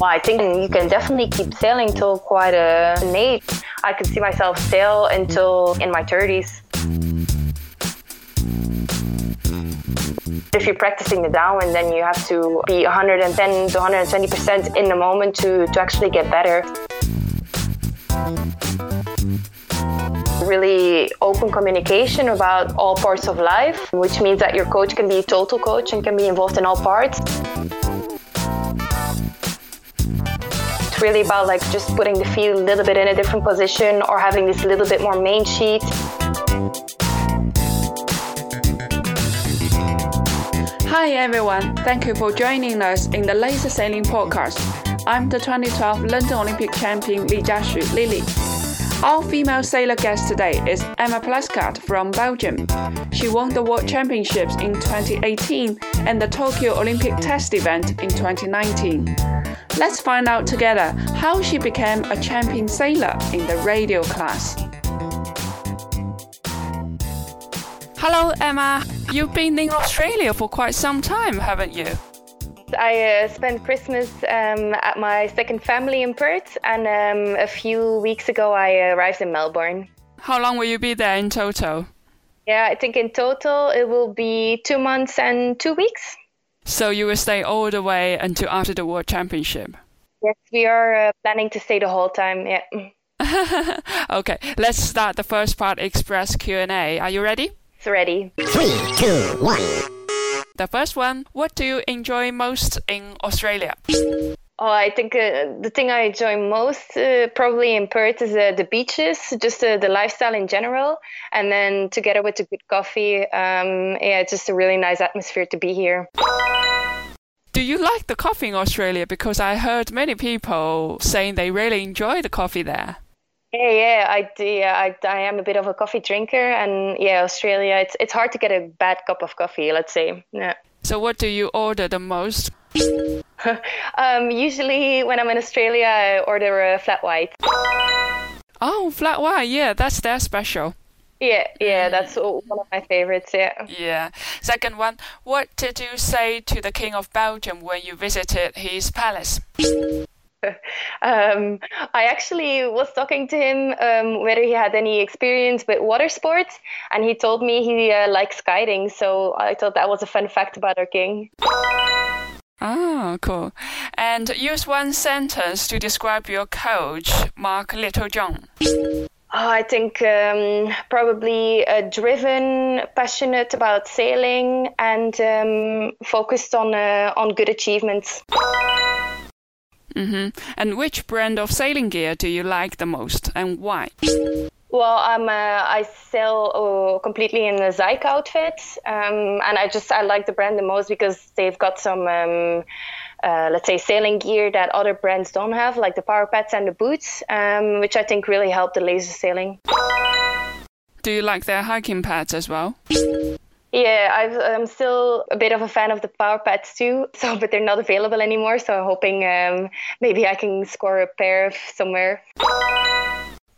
Well, I think you can definitely keep sailing till quite a age. I could see myself sail until in my 30s. If you're practicing the downwind, then you have to be 110 to 120% in the moment to, to actually get better. Really open communication about all parts of life, which means that your coach can be a total coach and can be involved in all parts. It's really about like just putting the feet a little bit in a different position or having this little bit more main sheet. Hi everyone, thank you for joining us in the Laser Sailing Podcast. I'm the 2012 London Olympic champion Lijia Xu Lily. Our female sailor guest today is Emma Plasschaert from Belgium. She won the World Championships in 2018 and the Tokyo Olympic Test event in 2019. Let's find out together how she became a champion sailor in the radial class. Hello, Emma. You've been in Australia for quite some time, haven't you? I uh, spent Christmas um, at my second family in Perth, and um, a few weeks ago I arrived in Melbourne. How long will you be there in total? Yeah, I think in total it will be two months and two weeks. So you will stay all the way until after the World Championship? Yes, we are uh, planning to stay the whole time. Yeah. okay, let's start the first part Express Q&A. Are you ready? It's ready. Three, two, one. The first one, what do you enjoy most in Australia? Oh, I think uh, the thing I enjoy most uh, probably in Perth is uh, the beaches, just uh, the lifestyle in general, and then together with the good coffee. Um, yeah, it's just a really nice atmosphere to be here. Do you like the coffee in Australia? Because I heard many people saying they really enjoy the coffee there. Yeah, yeah, I do. Yeah, I, I am a bit of a coffee drinker, and yeah, Australia, it's it's hard to get a bad cup of coffee. Let's say. Yeah. So, what do you order the most? um, usually, when I'm in Australia, I order a flat white. Oh, flat white. Yeah, that's their special. Yeah, yeah, that's one of my favorites. Yeah. Yeah. Second one, what did you say to the King of Belgium when you visited his palace? um, I actually was talking to him um, whether he had any experience with water sports, and he told me he uh, likes kiting. So I thought that was a fun fact about our king. Oh, cool. And use one sentence to describe your coach, Mark Littlejohn. Oh, I think um, probably uh, driven, passionate about sailing, and um, focused on uh, on good achievements. Mm-hmm. And which brand of sailing gear do you like the most, and why? Well, I'm uh, I sail uh, completely in the Zhik outfit, um, and I just I like the brand the most because they've got some. Um, uh, let's say sailing gear that other brands don't have, like the power pads and the boots, um, which I think really help the laser sailing. Do you like their hiking pads as well? Yeah, i am still a bit of a fan of the power pads too. So, but they're not available anymore. So I'm hoping um, maybe I can score a pair somewhere.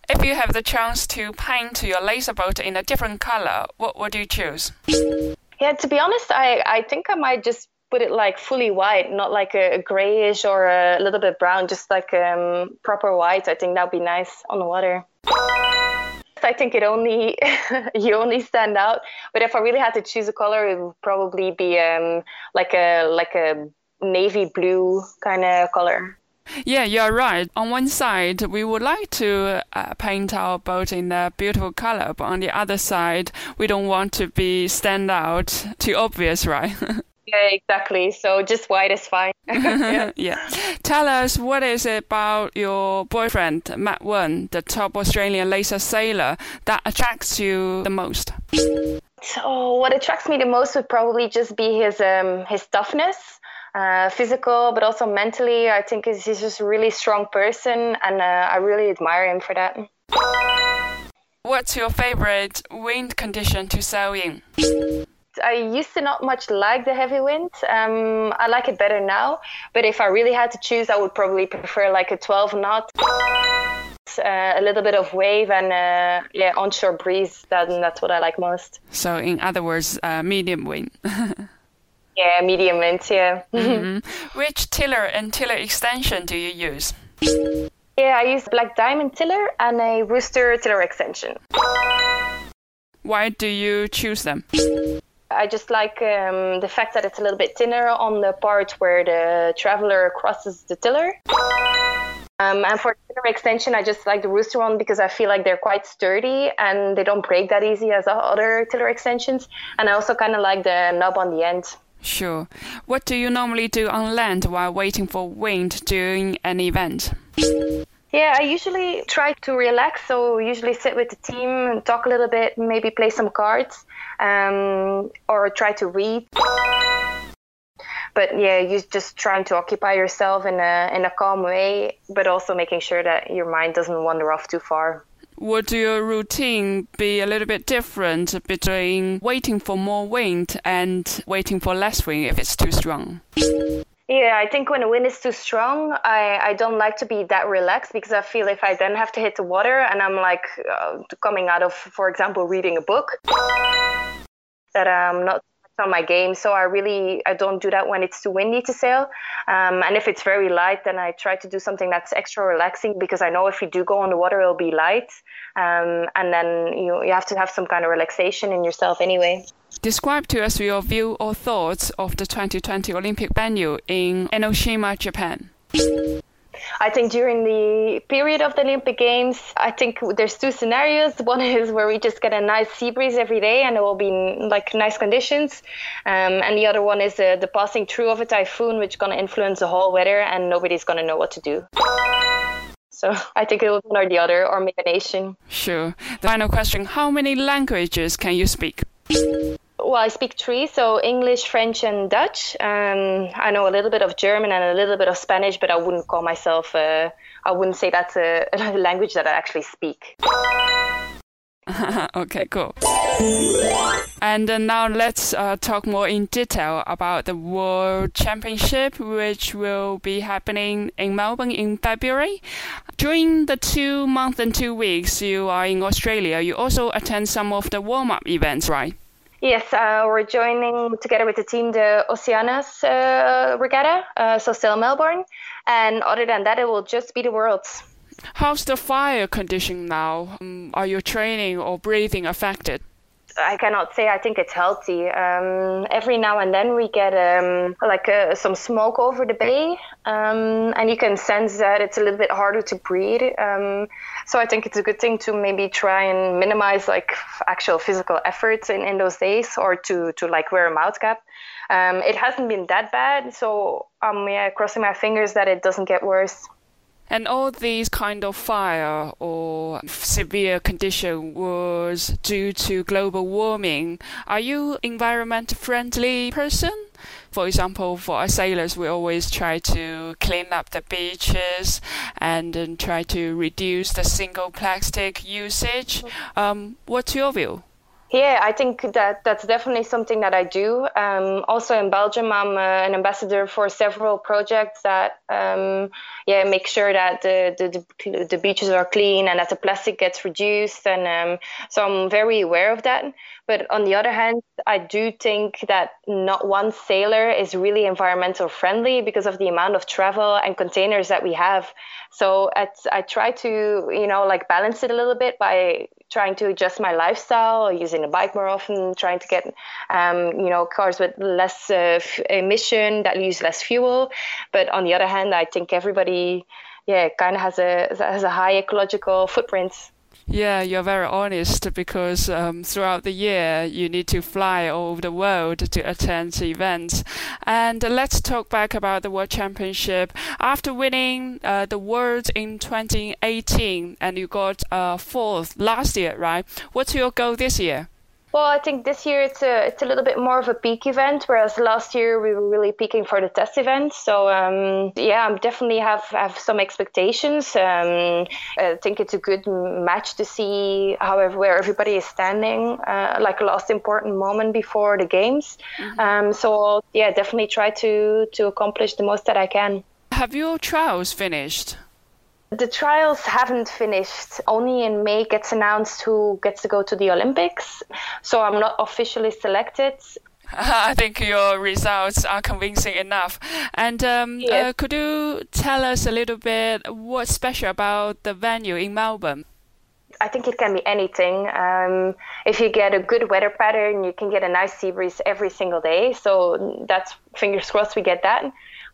If you have the chance to paint your laser boat in a different color, what would you choose? Yeah, to be honest, I, I think I might just put it like fully white, not like a, a grayish or a little bit brown, just like um, proper white. I think that would be nice on the water. I think it only you only stand out. But if I really had to choose a color, it would probably be um, like a like a navy blue kind of color. Yeah, you're right. On one side, we would like to uh, paint our boat in a beautiful color, but on the other side, we don't want to be stand out too obvious, right? Yeah, exactly. So just white is fine. yeah. yeah. Tell us what is it about your boyfriend, Matt Wearn, the top Australian laser sailor, that attracts you the most? So what attracts me the most would probably just be his um, his toughness. Uh, physical, but also mentally. I think he's just a really strong person, and uh, I really admire him for that. What's your favorite wind condition to sail in? I used to not much like the heavy wind. Um, I like it better now. But if I really had to choose, I would probably prefer like a 12 knot, uh, a little bit of wave, and uh, yeah, onshore breeze. That, that's what I like most. So, in other words, uh, medium wind. Yeah, medium wind. yeah. Mm-hmm. Which tiller and tiller extension do you use? Yeah, I use Black Diamond tiller and a Rooster tiller extension. Why do you choose them? I just like um, the fact that it's a little bit thinner on the part where the traveler crosses the tiller. Um, and for tiller extension, I just like the Rooster one because I feel like they're quite sturdy and they don't break that easy as other tiller extensions. And I also kind of like the knob on the end. Sure. What do you normally do on land while waiting for wind during an event? Yeah, I usually try to relax. So usually sit with the team, and talk a little bit, maybe play some cards, um, or try to read. But yeah, you're just trying to occupy yourself in a in a calm way, but also making sure that your mind doesn't wander off too far. Would your routine be a little bit different between waiting for more wind and waiting for less wind if it's too strong? Yeah, I think when the wind is too strong, I, I don't like to be that relaxed because I feel if I then have to hit the water and I'm like uh, coming out of, for example, reading a book, that I'm not on my game. So I really I don't do that when it's too windy to sail. Um, and if it's very light, then I try to do something that's extra relaxing because I know if you do go on the water, it'll be light, um, and then you you have to have some kind of relaxation in yourself anyway. Describe to us your view or thoughts of the 2020 Olympic venue in Enoshima, Japan. I think during the period of the Olympic Games, I think there's two scenarios. One is where we just get a nice sea breeze every day and it will be like nice conditions. Um, and the other one is uh, the passing through of a typhoon, which is going to influence the whole weather and nobody's going to know what to do. So I think it will be one or the other or make a nation. Sure. The final question How many languages can you speak? Well, I speak three, so English, French, and Dutch. Um, I know a little bit of German and a little bit of Spanish, but I wouldn't call myself, uh, I wouldn't say that's a, a language that I actually speak. okay, cool. And uh, now let's uh, talk more in detail about the World Championship, which will be happening in Melbourne in February. During the two months and two weeks you are in Australia, you also attend some of the warm up events, right? Yes, uh, we're joining together with the team the Oceanias uh, Regatta, uh, so still Melbourne. And other than that, it will just be the Worlds. How's the fire condition now? Um, are your training or breathing affected? I cannot say I think it's healthy. Um, every now and then we get um, like uh, some smoke over the bay, um, and you can sense that it's a little bit harder to breathe. Um, so I think it's a good thing to maybe try and minimize like actual physical efforts in, in those days, or to to like wear a mouth cap. Um, it hasn't been that bad, so I'm yeah, crossing my fingers that it doesn't get worse. And all these kind of fire or severe condition was due to global warming. Are you environment friendly person? For example, for our sailors, we always try to clean up the beaches and, and try to reduce the single plastic usage. Um, what's your view? Yeah, I think that that's definitely something that I do. Um, also in Belgium, I'm uh, an ambassador for several projects that um, yeah make sure that the, the, the beaches are clean and that the plastic gets reduced, and um, so I'm very aware of that. But on the other hand, I do think that not one sailor is really environmental friendly because of the amount of travel and containers that we have. So I try to you know like balance it a little bit by trying to adjust my lifestyle, using a bike more often, trying to get um, you know cars with less uh, f- emission that use less fuel. But on the other hand, I think everybody, yeah, kind of has a has a high ecological footprint. Yeah, you're very honest because um, throughout the year you need to fly all over the world to attend events. And let's talk back about the World Championship. After winning uh, the World in 2018 and you got uh, fourth last year, right? What's your goal this year? Well, I think this year it's a it's a little bit more of a peak event, whereas last year we were really peaking for the test event. So um, yeah, I definitely have have some expectations. Um, I think it's a good match to see how where everybody is standing, uh, like a last important moment before the games. Mm-hmm. Um, so yeah, definitely try to to accomplish the most that I can. Have your trials finished? The trials haven't finished. Only in May gets announced who gets to go to the Olympics. So I'm not officially selected. I think your results are convincing enough. And um, yes. uh, could you tell us a little bit what's special about the venue in Melbourne? I think it can be anything. Um, if you get a good weather pattern, you can get a nice sea breeze every single day. So that's fingers crossed we get that.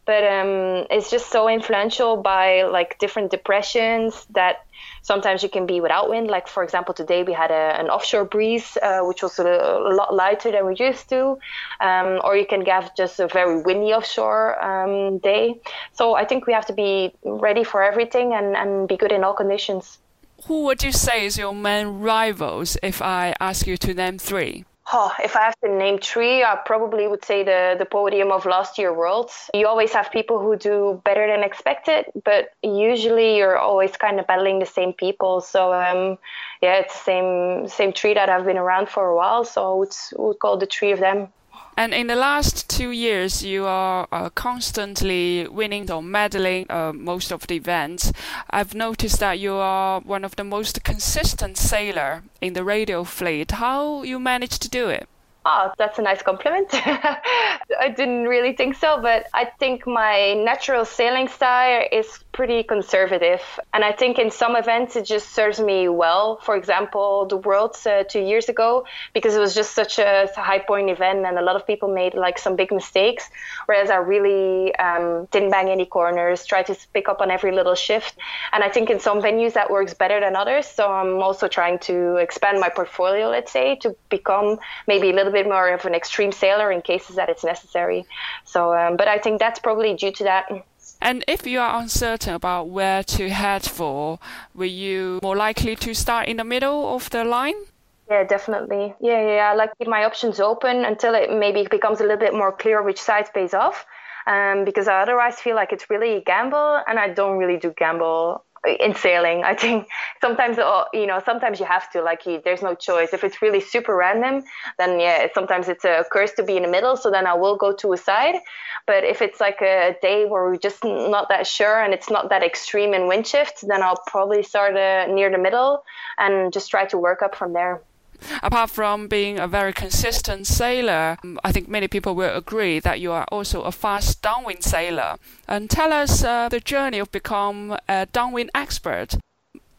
But um, it's just so influential by like different depressions that sometimes you can be without wind. Like for example, today we had a, an offshore breeze, uh, which was a, a, lot lighter than we used to. Um, or you can get just a very windy offshore um, day. So I think we have to be ready for everything and, and be good in all conditions. Who would you say is your main rivals if I ask you to name three? Oh, if I have to name three, I probably would say the, the podium of last year Worlds. You always have people who do better than expected, but usually you're always kind of battling the same people. So um, yeah, it's the same same tree that have been around for a while. So I would, would call the three of them. And in the last two years, you are uh, constantly winning or medaling uh, most of the events. I've noticed that you are one of the most consistent sailor in the radial fleet. How you manage to do it? Oh, that's a nice compliment. I didn't really think so, but I think my natural sailing style is pretty conservative. And I think in some events it just serves me well. For example, the Worlds uh, two years ago, because it was just such a high point event and a lot of people made like some big mistakes. Whereas I really um, didn't bang any corners, tried to pick up on every little shift. And I think in some venues that works better than others. So I'm also trying to expand my portfolio, let's say, to become maybe a little bit more of an extreme sailor in cases that it's necessary. So, um, but I think that's probably due to that. And if you are uncertain about where to head for, were you more likely to start in the middle of the line? Yeah, definitely. Yeah, yeah. I like keep my options open until it maybe becomes a little bit more clear which side pays off. Um, because I otherwise feel like it's really a gamble, and I don't really do gamble in sailing i think sometimes uh, you know sometimes you have to like you, there's no choice. If it's really super random then yeah sometimes it's a curse to be in the middle so then i will go to a side. But if it's like a day where we're just not that sure and it's not that extreme in wind shift then i'll probably start uh, near the middle and just try to work up from there Apart from being a very consistent sailor, I think many people will agree that you are also a fast downwind sailor. And tell us uh, the journey of become a downwind expert.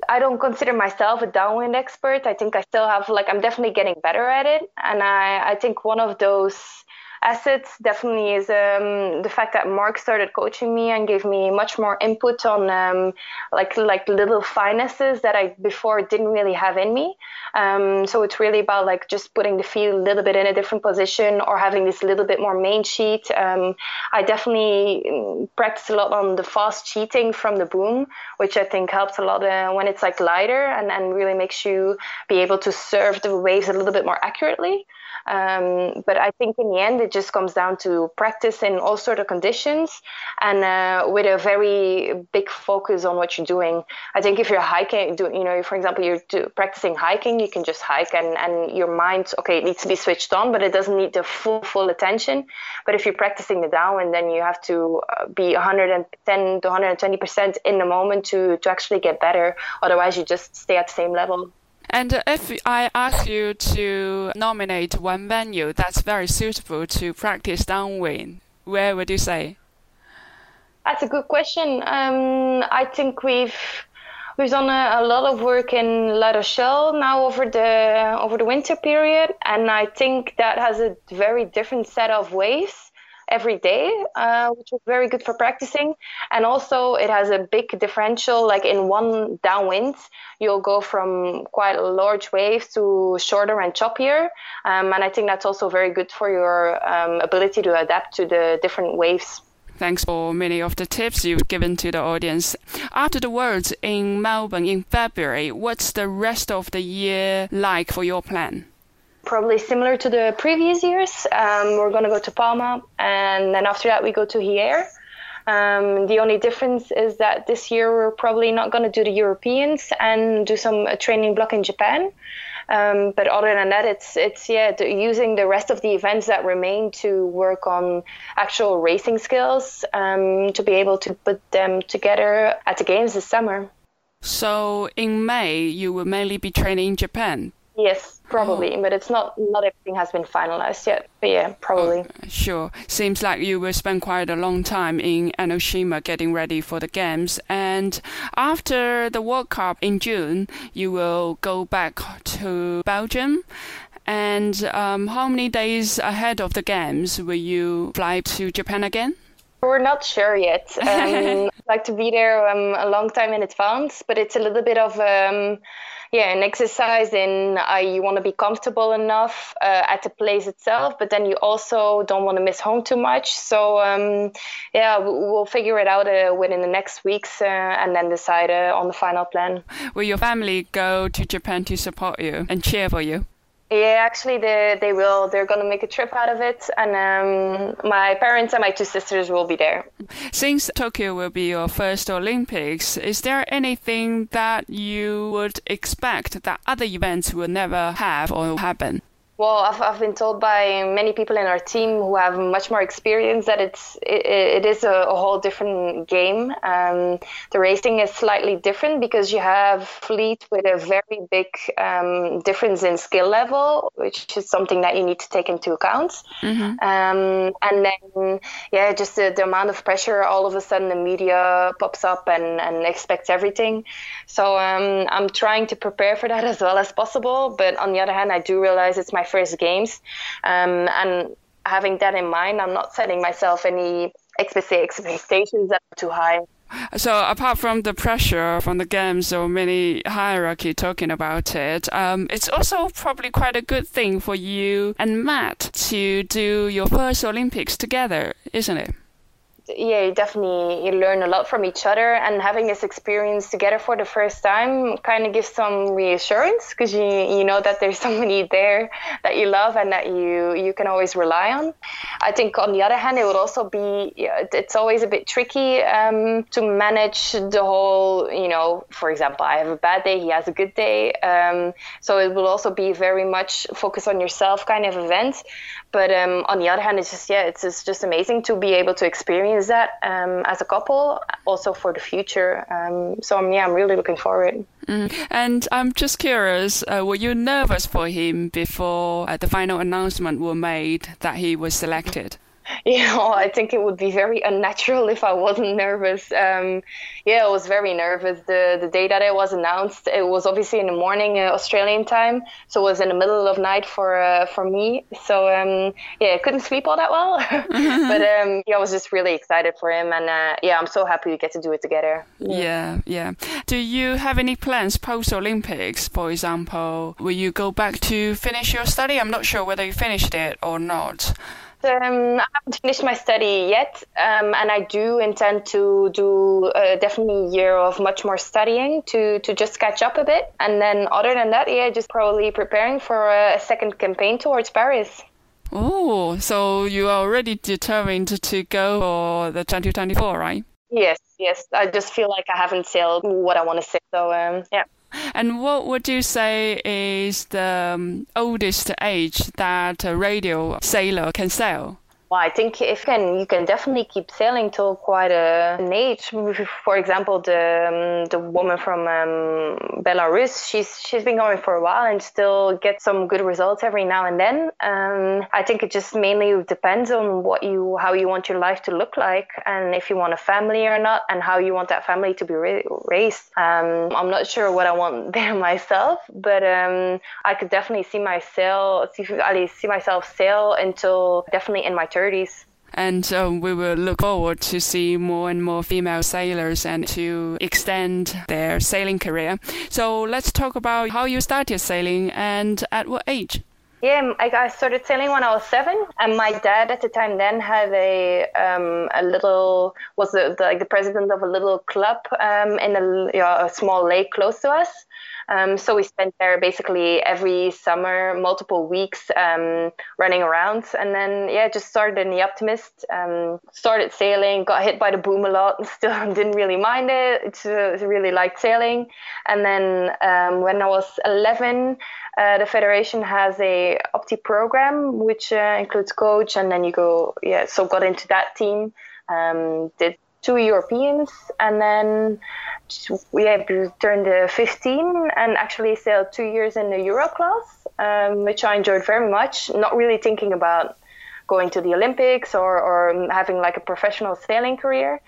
I don't consider myself a downwind expert. I think I still have like I'm definitely getting better at it, and I I think one of those assets definitely is um, the fact that Mark started coaching me and gave me much more input on um, like like little finesses that I before didn't really have in me. Um, so it's really about like just putting the feet a little bit in a different position or having this little bit more main sheet. Um, I definitely mm, practice a lot on the fast sheeting from the boom, which I think helps a lot uh, when it's like lighter and, and really makes you be able to serve the waves a little bit more accurately. Um, but I think in the end, it just comes down to practice in all sort of conditions and uh, with a very big focus on what you're doing. I think if you're hiking, do, you know, for example, you're do, practicing hiking, you can just hike and, and your mind, okay, it needs to be switched on, but it doesn't need the full, full attention. But if you're practicing the downwind, then you have to uh, be 110 to 120% in the moment to, to actually get better. Otherwise, you just stay at the same level. And if I ask you to nominate one venue that's very suitable to practice downwind, where would you say? That's a good question. Um, I think we've we've done a, a, lot of work in La Rochelle now over the over the winter period, and I think that has a very different set of waves every day, uh, which is very good for practicing. And also, it has a big differential. Like in one downwind, you'll go from quite large waves to shorter and choppier. Um, and I think that's also very good for your um, ability to adapt to the different waves. Thanks for many of the tips you've given to the audience. After the Worlds in Melbourne in February, what's the rest of the year like for your plan? Probably similar to the previous years. Um, we're going to go to Palma, and then after that, we go to Hyères. Um, the only difference is that this year we're probably not going to do the Europeans and do some training block in Japan. Um, but other than that, it's it's yeah the, using the rest of the events that remain to work on actual racing skills um, to be able to put them together at the games this summer. So in May, you will mainly be training in Japan Yes, probably, oh. but it's not not everything has been finalized yet. But yeah, probably. Sure. Seems like you will spend quite a long time in Enoshima getting ready for the games, and after the World Cup in June, you will go back to Belgium. And um, how many days ahead of the games will you fly to Japan again? We're not sure yet. Um, I'd like to be there um, a long time in advance, but it's a little bit of um, yeah, an exercise in uh, you want to be comfortable enough uh, at the place itself, but then you also don't want to miss home too much. So um, yeah, we'll figure it out uh, within the next weeks uh, and then decide uh, on the final plan. Will your family go to Japan to support you and cheer for you? Yeah, actually, they they will. They're gonna make a trip out of it, and um, my parents and my two sisters will be there. Since Tokyo will be your first Olympics, is there anything that you would expect that other events will never have or happen? Well, I've, I've been told by many people in our team who have much more experience that it's it, it is a, a, whole different game. Um, the racing is slightly different because you have fleet with a very big um, difference in skill level, which is something that you need to take into account. Mm-hmm. Um, and then, yeah, just the, the, amount of pressure. All of a sudden, the media pops up and, and expects everything. So um, I'm trying to prepare for that as well as possible. But on the other hand, I do realize it's my first games. Um, and having that in mind, I'm not setting myself any explicit expectations that are too high. So apart from the pressure from the games or many hierarchy talking about it, um, it's also probably quite a good thing for you and Matt to do your first Olympics together, isn't it? Yeah, you definitely you learn a lot from each other, and having this experience together for the first time kind of gives some reassurance because you you know that there's somebody there that you love and that you you can always rely on. I think on the other hand, it would also be it's always a bit tricky um, to manage the whole. You know, for example, I have a bad day, he has a good day, um, so it will also be very much focus on yourself kind of event. But um, on the other hand, it's just yeah, it's, it's just amazing to be able to experience that um, as a couple, also for the future. Um, so um, yeah, I'm really looking forward. Mm. And I'm just curious, uh, were you nervous for him before uh, the final announcement were made that he was selected? you know, I think it would be very unnatural if I wasn't nervous. Um, yeah, I was very nervous. The the day that it was announced, it was obviously in the morning uh, Australian time, so it was in the middle of night for uh, for me. So um, yeah, I couldn't sleep all that well, but um, yeah, I was just really excited for him, and uh, yeah, I'm so happy we get to do it together. Yeah. yeah, yeah. Do you have any plans post Olympics? For example, will you go back to finish your study? I'm not sure whether you finished it or not. Um, I haven't finished my study yet, um, and I do intend to do uh, definitely a year of much more studying to, to just catch up a bit. And then, other than that, yeah, just probably preparing for a second campaign towards Paris. Oh, so you are already determined to go for the 2024, right? Yes, yes. I just feel like I haven't sailed what I want to say. So, um, yeah. And what would you say is the um, oldest age that a radial sailor can sail? Well, I think if can, you can definitely keep sailing till quite a, an age. For example, the um, the woman from um, Belarus, she's she's been going for a while and still gets some good results every now and then. Um, I think it just mainly depends on what you how you want your life to look like and if you want a family or not and how you want that family to be raised. Um, I'm not sure what I want there myself, but um, I could definitely see myself see, see myself sail until definitely in my 30s 30s. And um, we will look forward to see more and more female sailors and to extend their sailing career. So let's talk about how you started sailing and at what age. Yeah, I started sailing when I was seven, and my dad at the time then had a um, a little was the, the, like the president of a little club um, in a, you know, a small lake close to us. Um, so we spent there basically every summer, multiple weeks um, running around. And then, yeah, just started in the Optimist, um, started sailing, got hit by the boom a lot, and still didn't really mind it. Uh, really liked sailing. And then um, when I was 11, uh, the federation has a opti program which uh, includes coach and then you go yeah so got into that team um, did two Europeans, and then we yeah, turned uh, 15 and actually sailed two years in the Euro class, um, which I enjoyed very much. Not really thinking about going to the Olympics or, or having like a professional sailing career.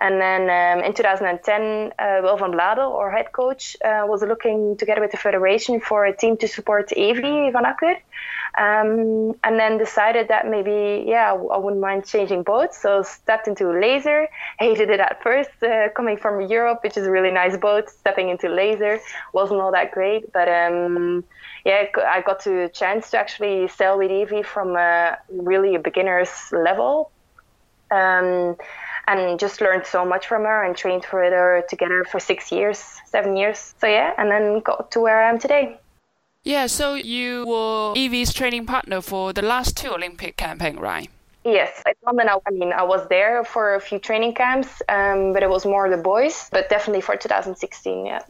And then um, in 2010, uh, Wil van Bladel, our head coach, uh, was looking together with the federation for a team to support Evi Van Acker. Um, and then decided that maybe, yeah, I wouldn't mind changing boats. So stepped into Laser. Hated it at first, uh, coming from Europe, which is a really nice boat. Stepping into Laser wasn't all that great, but um, yeah, I got to a chance to actually sail with Evi from a, really a beginner's level. Um, and just learned so much from her and trained for her together for six years, seven years. So yeah, and then got to where I am today. Yeah, so you were Evi's training partner for the last two Olympic campaign, right? Yes, at London, I mean, I was there for a few training camps, um, but it was more the boys, but definitely for 2016, yeah.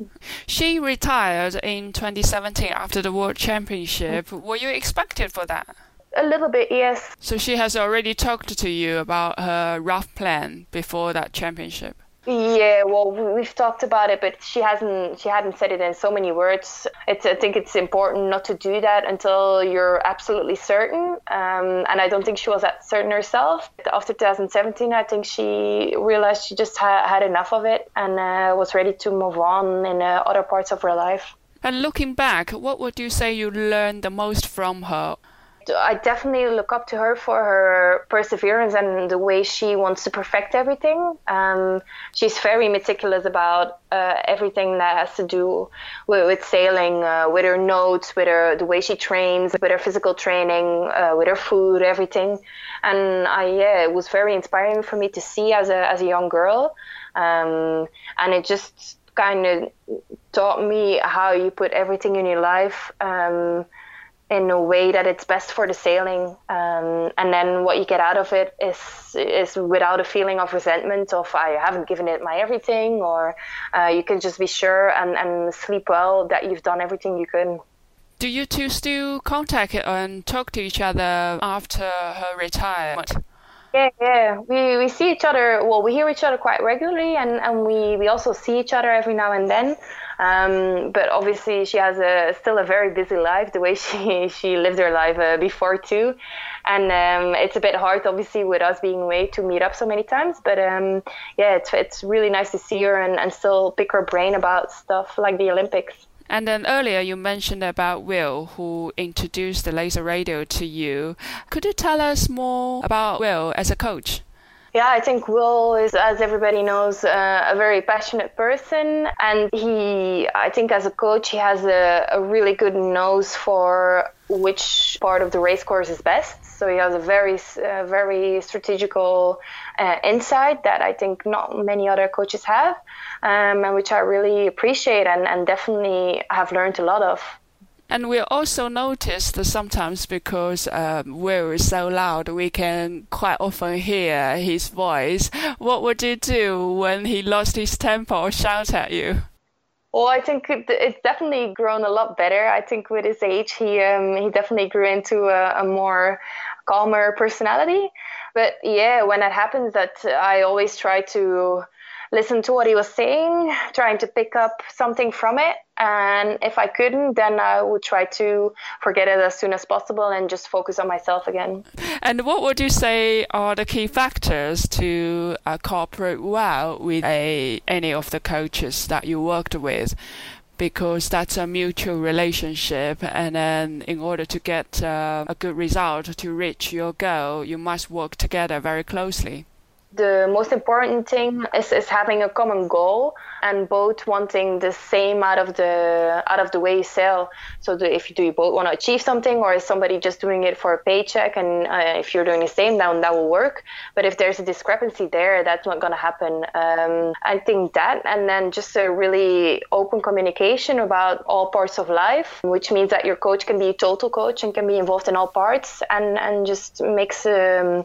She retired in 2017 after the World Championship. Mm-hmm. Were you expected for that? A little bit, yes. So she has already talked to you about her rough plan before that championship. Yeah, well, we've talked about it, but she hasn't. She hadn't said it in so many words. It's. I think it's important not to do that until you're absolutely certain. Um, and I don't think she was that certain herself. After 2017, I think she realized she just ha- had enough of it and uh, was ready to move on in uh, other parts of her life. And looking back, what would you say you learned the most from her? I definitely look up to her for her perseverance and the way she wants to perfect everything. Um, she's very meticulous about uh, everything that has to do with, with sailing, uh, with her notes, with her the way she trains, with her physical training, uh, with her food, everything. And I yeah, it was very inspiring for me to see as a as a young girl, um, and it just kind of taught me how you put everything in your life. Um, in a way that it's best for the sailing. Um, and then what you get out of it is is without a feeling of resentment of I haven't given it my everything, or uh, you can just be sure and, and sleep well that you've done everything you could. Do you two still contact and talk to each other after her retirement? Yeah, yeah. We, we see each other, well, we hear each other quite regularly, and, and we, we also see each other every now and then. Um, but obviously, she has a still a very busy life, the way she she lived her life uh, before too, and um, it's a bit hard, obviously, with us being away to meet up so many times. But um, yeah, it's it's really nice to see her and, and still pick her brain about stuff like the Olympics. And then earlier you mentioned about Wil, who introduced the laser radial to you. Could you tell us more about Wil as a coach? Yeah, I think Wil is, as everybody knows, uh, a very passionate person. And he, I think, as a coach, he has a, a really good nose for which part of the race course is best. So he has a very, uh, very strategical uh, insight that I think not many other coaches have, um, and which I really appreciate and, and definitely have learned a lot of. And we also noticed sometimes because um, we're so loud, we can quite often hear his voice. What would you do when he lost his temper or shout at you? Well, I think it's definitely grown a lot better. I think with his age, he um, he definitely grew into a, a more calmer personality. But yeah, when that happens, that I always try to listen to what he was saying, trying to pick up something from it. And if I couldn't, then I would try to forget it as soon as possible and just focus on myself again. And what would you say are the key factors to uh, cooperate well with a, any of the coaches that you worked with? because that's a mutual relationship. And then, in order to get uh, a good result to reach your goal, you must work together very closely the most important thing is, is having a common goal and both wanting the same out of the out of the way sail. So if you do you both want to achieve something, or is somebody just doing it for a paycheck? And uh, if you're doing the same, then that will work. But if there's a discrepancy there, that's not going to happen. Um, I think that, and then just a really open communication about all parts of life, which means that your coach can be a total coach and can be involved in all parts, and and just makes um,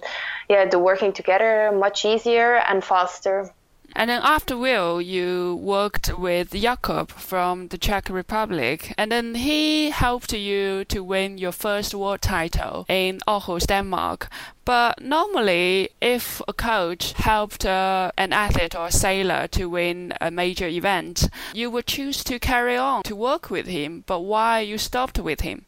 yeah the working together much easier and faster. And then after Wil, you worked with Jakub from the Czech Republic, and then he helped you to win your first world title in Aarhus, Denmark. But normally, if a coach helped uh, an athlete or a sailor to win a major event, you would choose to carry on to work with him. But why you stopped with him?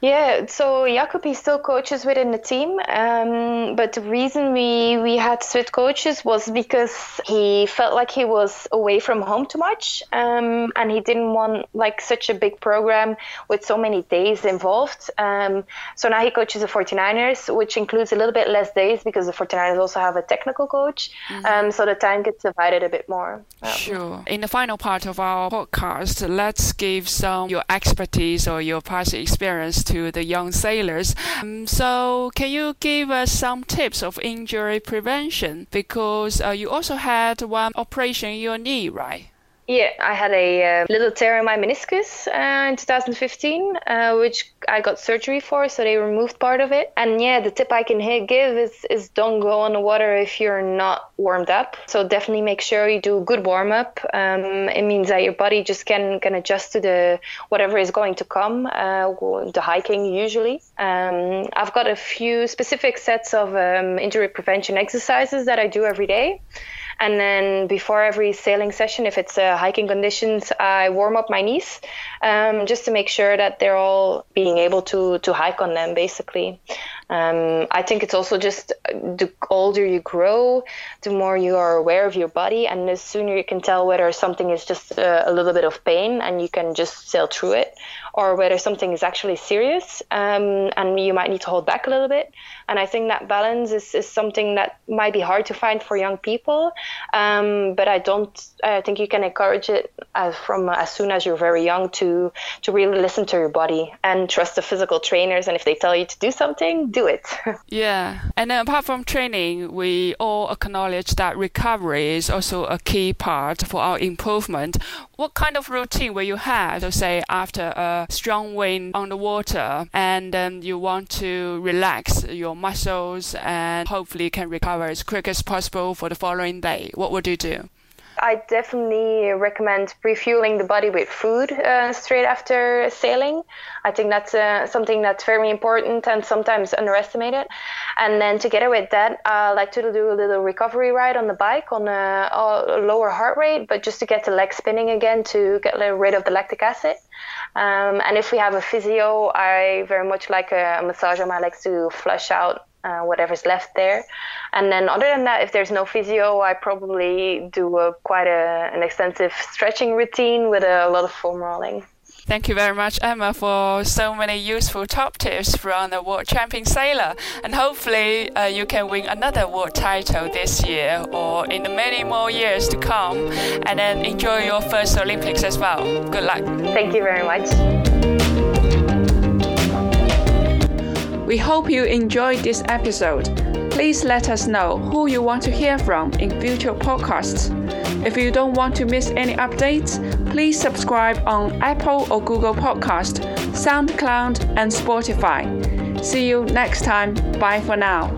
Yeah, so Jacobi still coaches within the team, um, but the reason we we had switch coaches was because he felt like he was away from home too much, um, and he didn't want like such a big program with so many days involved. Um, so now he coaches the 49ers, which includes a little bit less days because the 49ers also have a technical coach, mm-hmm. Um, so the time gets divided a bit more. Sure. In the final part of our podcast, let's give some your expertise or your past experience to the young sailors. Um, so, can you give us some tips of injury prevention? Because uh, you also had one operation in your knee, right? Yeah, I had a uh, little tear in my meniscus uh, in 2015, uh, which I got surgery for, so they removed part of it. And yeah, the tip I can give is is don't go on the water if you're not warmed up. So definitely make sure you do a good warm up. Um, it means that your body just can can adjust to the whatever is going to come. Uh, the hiking usually. Um, I've got a few specific sets of um, injury prevention exercises that I do every day. And then before every sailing session, if it's uh, hiking conditions, I warm up my knees um, just to make sure that they're all being able to to hike on them, basically. Um, I think it's also just the older you grow, the more you are aware of your body, and the sooner you can tell whether something is just uh, a little bit of pain and you can just sail through it, or whether something is actually serious um, and you might need to hold back a little bit. And I think that balance is, is something that might be hard to find for young people, um, but I don't. I think you can encourage it as from as soon as you're very young to to really listen to your body and trust the physical trainers. And if they tell you to do something, do it. yeah. And apart from training, we all acknowledge that recovery is also a key part for our improvement. What kind of routine will you have, to say, after a strong wind on the water and then you want to relax your muscles and hopefully can recover as quick as possible for the following day? What would you do? I definitely recommend refueling the body with food uh, straight after sailing. I think that's uh, something that's very important and sometimes underestimated. And then together with that, I like to do a little recovery ride on the bike on a, a lower heart rate, but just to get the leg spinning again to get rid of the lactic acid. Um, and if we have a physio, I very much like a, massage on my legs to flush out uh, whatever's left there. And then other than that, if there's no physio, I probably do a, quite a, an extensive stretching routine with a, a lot of foam rolling. Thank you very much, Emma, for so many useful top tips from the world champion sailor. And hopefully, uh, you can win another world title this year or in the many more years to come. And then enjoy your first Olympics as well. Good luck. Thank you very much. We hope you enjoyed this episode. Please let us know who you want to hear from in future podcasts. If you don't want to miss any updates, please subscribe on Apple or Google Podcast, SoundCloud, and Spotify. See you next time. Bye for now.